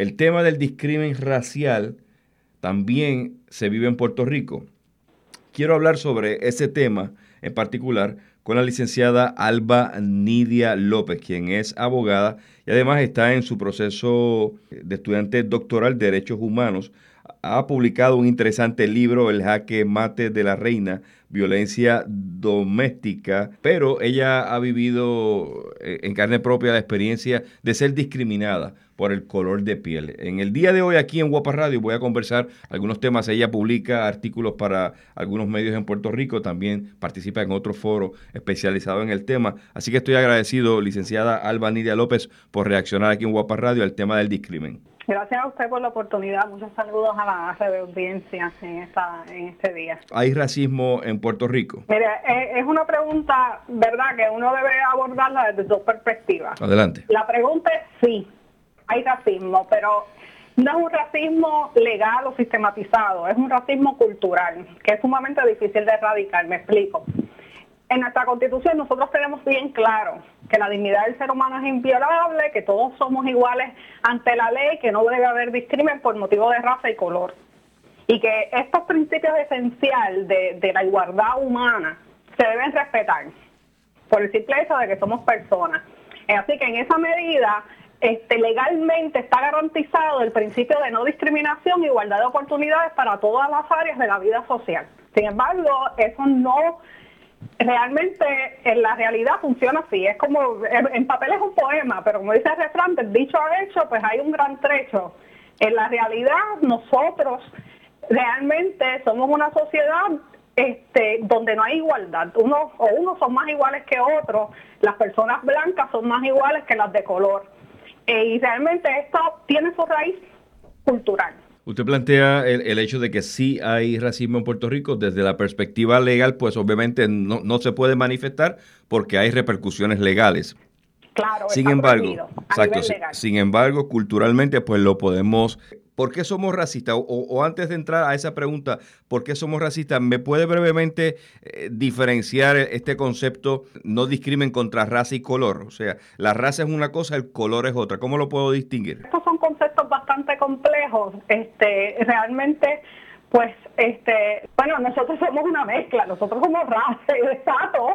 El tema del discrimen racial también se vive en Puerto Rico. Quiero hablar sobre ese tema en particular con la licenciada Alba Nidia López, quien es abogada y además está en su proceso de estudiante doctoral de Derechos Humanos. Ha publicado un interesante libro, El jaque mate de la reina, violencia doméstica, pero ella ha vivido eh, en carne propia la experiencia de ser discriminada por el color de piel. En el día de hoy aquí en Guapa Radio voy a conversar algunos temas. Ella publica artículos para algunos medios en Puerto Rico, también participa en otro foro especializado en el tema. Así que estoy agradecido, licenciada Alba Nidia López, por reaccionar aquí en Guapa Radio al tema del discrimen. Gracias a usted por la oportunidad. Muchos saludos a la red audiencia en, esta, en este día. ¿Hay racismo en Puerto Rico? Mire, es una pregunta, ¿verdad?, que uno debe abordarla desde dos perspectivas. Adelante. La pregunta es sí, hay racismo, pero no es un racismo legal o sistematizado, es un racismo cultural, que es sumamente difícil de erradicar. Me explico. En nuestra constitución nosotros tenemos bien claro que la dignidad del ser humano es inviolable, que todos somos iguales ante la ley, que no debe haber discrimen por motivo de raza y color. Y que estos principios esenciales de, la igualdad humana se deben respetar por el simple hecho de que somos personas. Así que en esa medida, este, legalmente está garantizado el principio de no discriminación igualdad de oportunidades para todas las áreas de la vida social. Sin embargo, eso no realmente en la realidad funciona así. Es como, en papel es un poema, pero como dice el refrán, dicho a hecho, pues hay un gran trecho. En la realidad, nosotros realmente somos una sociedad este, donde no hay igualdad. Unos o unos son más iguales que otros, las personas blancas son más iguales que las de color. Eh, y realmente esto tiene su raíz cultural. Usted plantea el, hecho de que sí hay racismo en Puerto Rico. Desde la perspectiva legal, pues obviamente no, se puede manifestar porque hay repercusiones legales. Claro, sin embargo, sin embargo, culturalmente, pues lo podemos ¿Por qué somos racistas? O, antes de entrar a esa pregunta, ¿por qué somos racistas? ¿Me puede brevemente eh, diferenciar este concepto no discrimen contra raza y color? O sea, la raza es una cosa, el color es otra. ¿Cómo lo puedo distinguir? Estos son conceptos bastante complejos. Este, realmente pues, este, bueno, nosotros somos una mezcla, nosotros somos raza y estatus,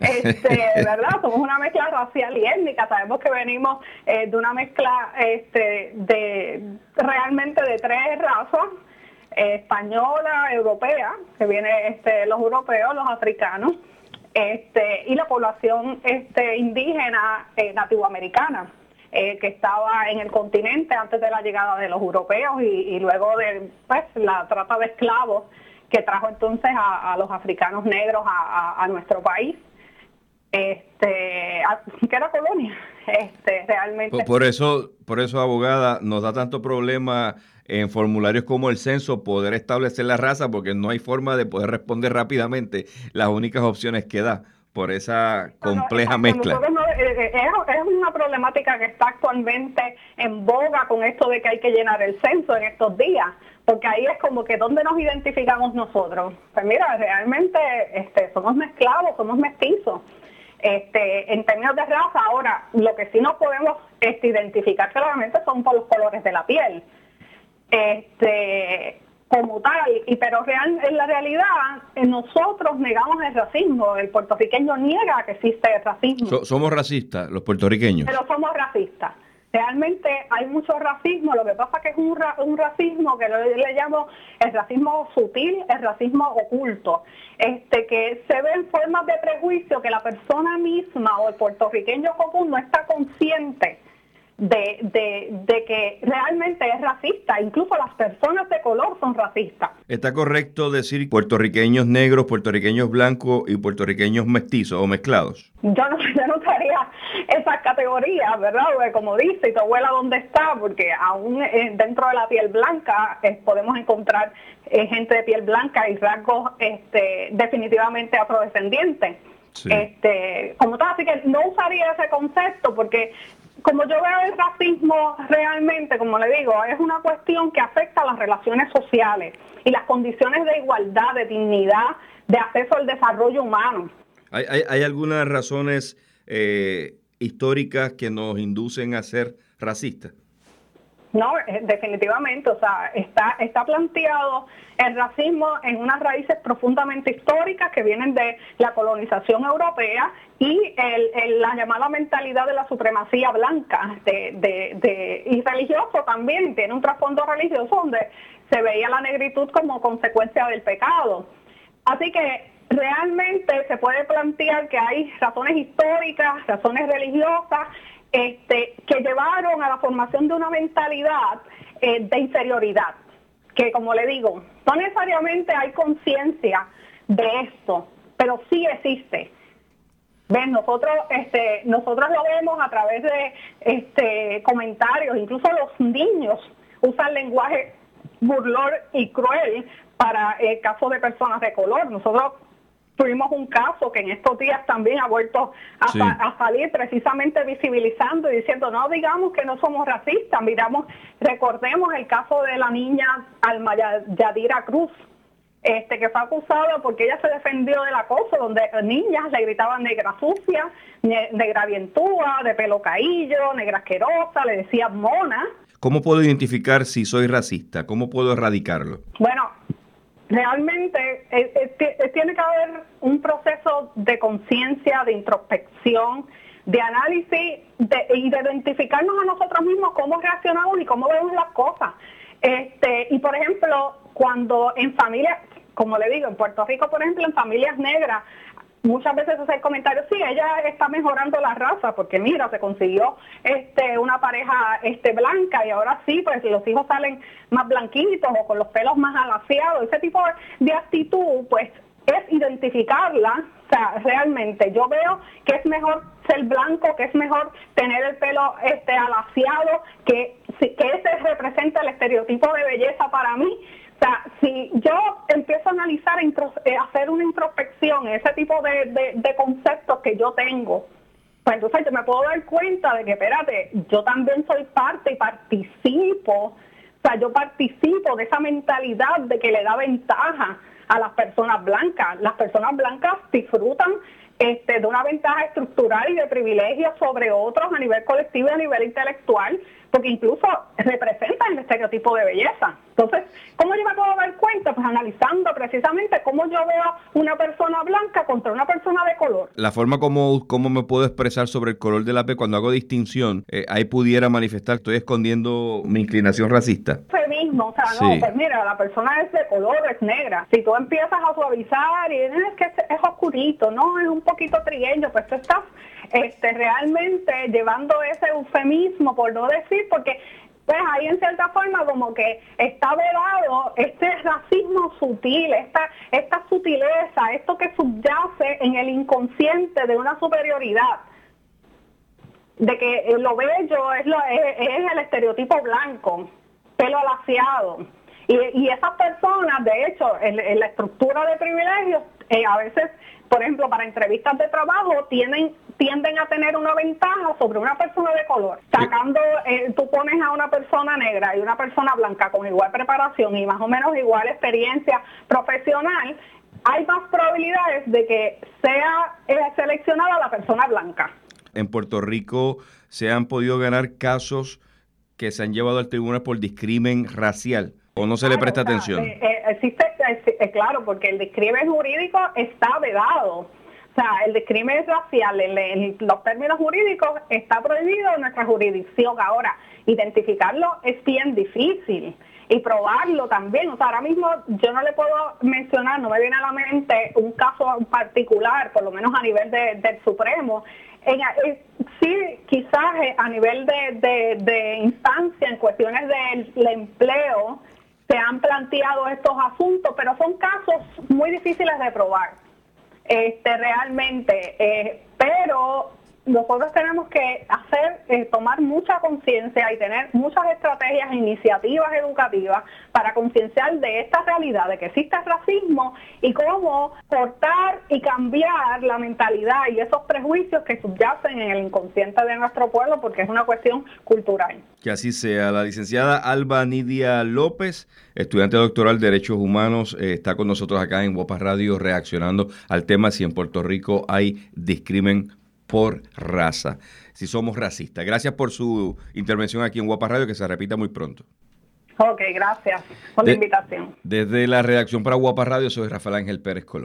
este, ¿verdad? Somos una mezcla racial y étnica, sabemos que venimos eh, de una mezcla este, de realmente de tres razas, eh, española, europea, que viene este, los europeos, los africanos, este, y la población este, indígena eh, nativoamericana. Eh, que estaba en el continente antes de la llegada de los europeos y, luego de pues, la trata de esclavos que trajo entonces a, los africanos negros a, nuestro país. Este, que era colonia, este, realmente. Por, eso, por eso, abogada, nos da tanto problema en formularios como el censo poder establecer la raza porque no hay forma de poder responder rápidamente las únicas opciones que da por esa compleja mezcla. Es, una problemática que está actualmente en boga con esto de que hay que llenar el censo en estos días, porque ahí es como que dónde nos identificamos nosotros. Pues mira, realmente este, somos mezclados, somos mestizos. Este, en términos de raza, ahora, lo que sí no podemos este, identificar claramente son por los colores de la piel. Este, y pero real, en la realidad eh, nosotros negamos el racismo, el puertorriqueño niega que existe el racismo. somos racistas, los puertorriqueños. Pero somos racistas. Realmente hay mucho racismo, lo que pasa que es un, un racismo que le, le, llamo el racismo sutil, el racismo oculto, este que se ve en formas de prejuicio que la persona misma o el puertorriqueño común no está consciente de, de, de, que realmente es racista. Incluso las personas de color son racistas. ¿Está correcto decir puertorriqueños negros, puertorriqueños blancos y puertorriqueños mestizos o mezclados? Yo no, yo no usaría esas categorías, ¿verdad? Porque como dice, y tu abuela dónde está, porque aún eh, dentro de la piel blanca eh, podemos encontrar eh, gente de piel blanca y rasgos este, definitivamente afrodescendientes. Este, como tal, así que no usaría ese concepto porque como yo veo el racismo realmente, como le digo, es una cuestión que afecta a las relaciones sociales y las condiciones de igualdad, de dignidad, de acceso al desarrollo humano. ¿Hay, algunas razones eh, históricas que nos inducen a ser racistas? No, eh, definitivamente, o sea, está, está planteado el racismo en unas raíces profundamente históricas que vienen de la colonización europea y la llamada mentalidad de la supremacía blanca de, de, y religioso también, tiene un trasfondo religioso donde se veía la negritud como consecuencia del pecado. Así que realmente se puede plantear que hay razones históricas, razones religiosas, este, que llevaron a la formación de una mentalidad eh, de inferioridad, que como le digo, no necesariamente hay conciencia de esto, pero sí existe. Ven, nosotros, este, nosotros lo vemos a través de este, comentarios, incluso los niños usan lenguaje burlón y cruel para el caso de personas de color. Nosotros tuvimos un caso que en estos días también ha vuelto a, salir precisamente visibilizando y diciendo no digamos que no somos racistas, miramos, recordemos el caso de la niña Alma Yadira Cruz, este, que fue acusada porque ella se defendió del acoso, donde niñas le gritaban negra sucia, negra vientúa, de pelo caillo, negra asquerosa, le decían mona. ¿Cómo puedo identificar si soy racista? ¿Cómo puedo erradicarlo? Bueno, realmente tiene que haber un proceso de conciencia, de introspección, de análisis y de identificarnos a nosotros mismos cómo reaccionamos y cómo vemos las cosas. Este, y por ejemplo, cuando en familias, como le digo, en Puerto Rico, por ejemplo, en familias negras, muchas veces hace el comentario, sí, ella está mejorando la raza, porque mira, se consiguió este una pareja este blanca y ahora sí, pues los hijos salen más blanquitos o con los pelos más alaciados, ese tipo de actitud, pues es identificarla, o sea, realmente. Yo veo que es mejor ser blanco, que es mejor tener el pelo este alaciado, que, que ese representa el estereotipo de belleza para mí, o sea, si yo empiezo a analizar, eh, hacer una introspección, ese tipo de, de, conceptos que yo tengo, pues entonces yo me puedo dar cuenta de que, espérate, yo también soy parte y participo, o sea, yo participo de esa mentalidad de que le da ventaja a las personas blancas. Las personas blancas disfrutan este, de una ventaja estructural y de privilegios sobre otros a nivel colectivo y a nivel intelectual, porque incluso representan el estereotipo de belleza. Entonces, ¿cómo yo me puedo dar cuenta? Pues analizando precisamente cómo yo veo una persona blanca contra una persona de color. La forma como, cómo me puedo expresar sobre el color de la piel cuando hago distinción, eh, ahí pudiera manifestar, estoy escondiendo mi inclinación racista. mismo, o sea, no, pues mira, la persona es de color, es negra. Si tú empiezas a suavizar y es que es, oscurito, no, es un poquito trigueño, pues tú estás este, realmente llevando ese eufemismo, por no decir, porque pues ahí en cierta forma como que está velado este racismo sutil, esta, esta sutileza, esto que subyace en el inconsciente de una superioridad, de que lo bello es, lo, es, el estereotipo blanco, pelo alaciado. Y, y esas personas, de hecho, en, la estructura de privilegios, eh, a veces, por ejemplo, para entrevistas de trabajo, tienen tienden a tener una ventaja sobre una persona de color. Sacando, eh, tú pones a una persona negra y una persona blanca con igual preparación y más o menos igual experiencia profesional, hay más probabilidades de que sea eh, seleccionada la persona blanca. En Puerto Rico se han podido ganar casos que se han llevado al tribunal por discrimen racial o no se le presta atención. Eh, existe, claro, porque el discrimen jurídico está vedado. O sea, el discrimen racial en, los términos jurídicos está prohibido en nuestra jurisdicción. Ahora, identificarlo es bien difícil y probarlo también. O sea, ahora mismo yo no le puedo mencionar, no me viene a la mente un caso particular, por lo menos a nivel del Supremo. En, eh, sí, quizás eh, a nivel de, de instancia, en cuestiones del empleo, se han planteado estos asuntos, pero son casos muy difíciles de probar. Este realmente, eh, pero nosotros tenemos que hacer, eh, tomar mucha conciencia y tener muchas estrategias e iniciativas educativas para concienciar de esta realidad, de que existe racismo y cómo cortar y cambiar la mentalidad y esos prejuicios que subyacen en el inconsciente de nuestro pueblo, porque es una cuestión cultural. Que así sea. La licenciada Alba Nidia López, estudiante doctoral de Derechos Humanos, eh, está con nosotros acá en Guapa Radio reaccionando al tema si en Puerto Rico hay discrimen por raza, si somos racistas. Gracias por su intervención aquí en Guapa Radio, que se repita muy pronto. Ok, gracias por la invitación. Desde la redacción para Guapa Radio, soy Rafael Ángel Pérez Colón.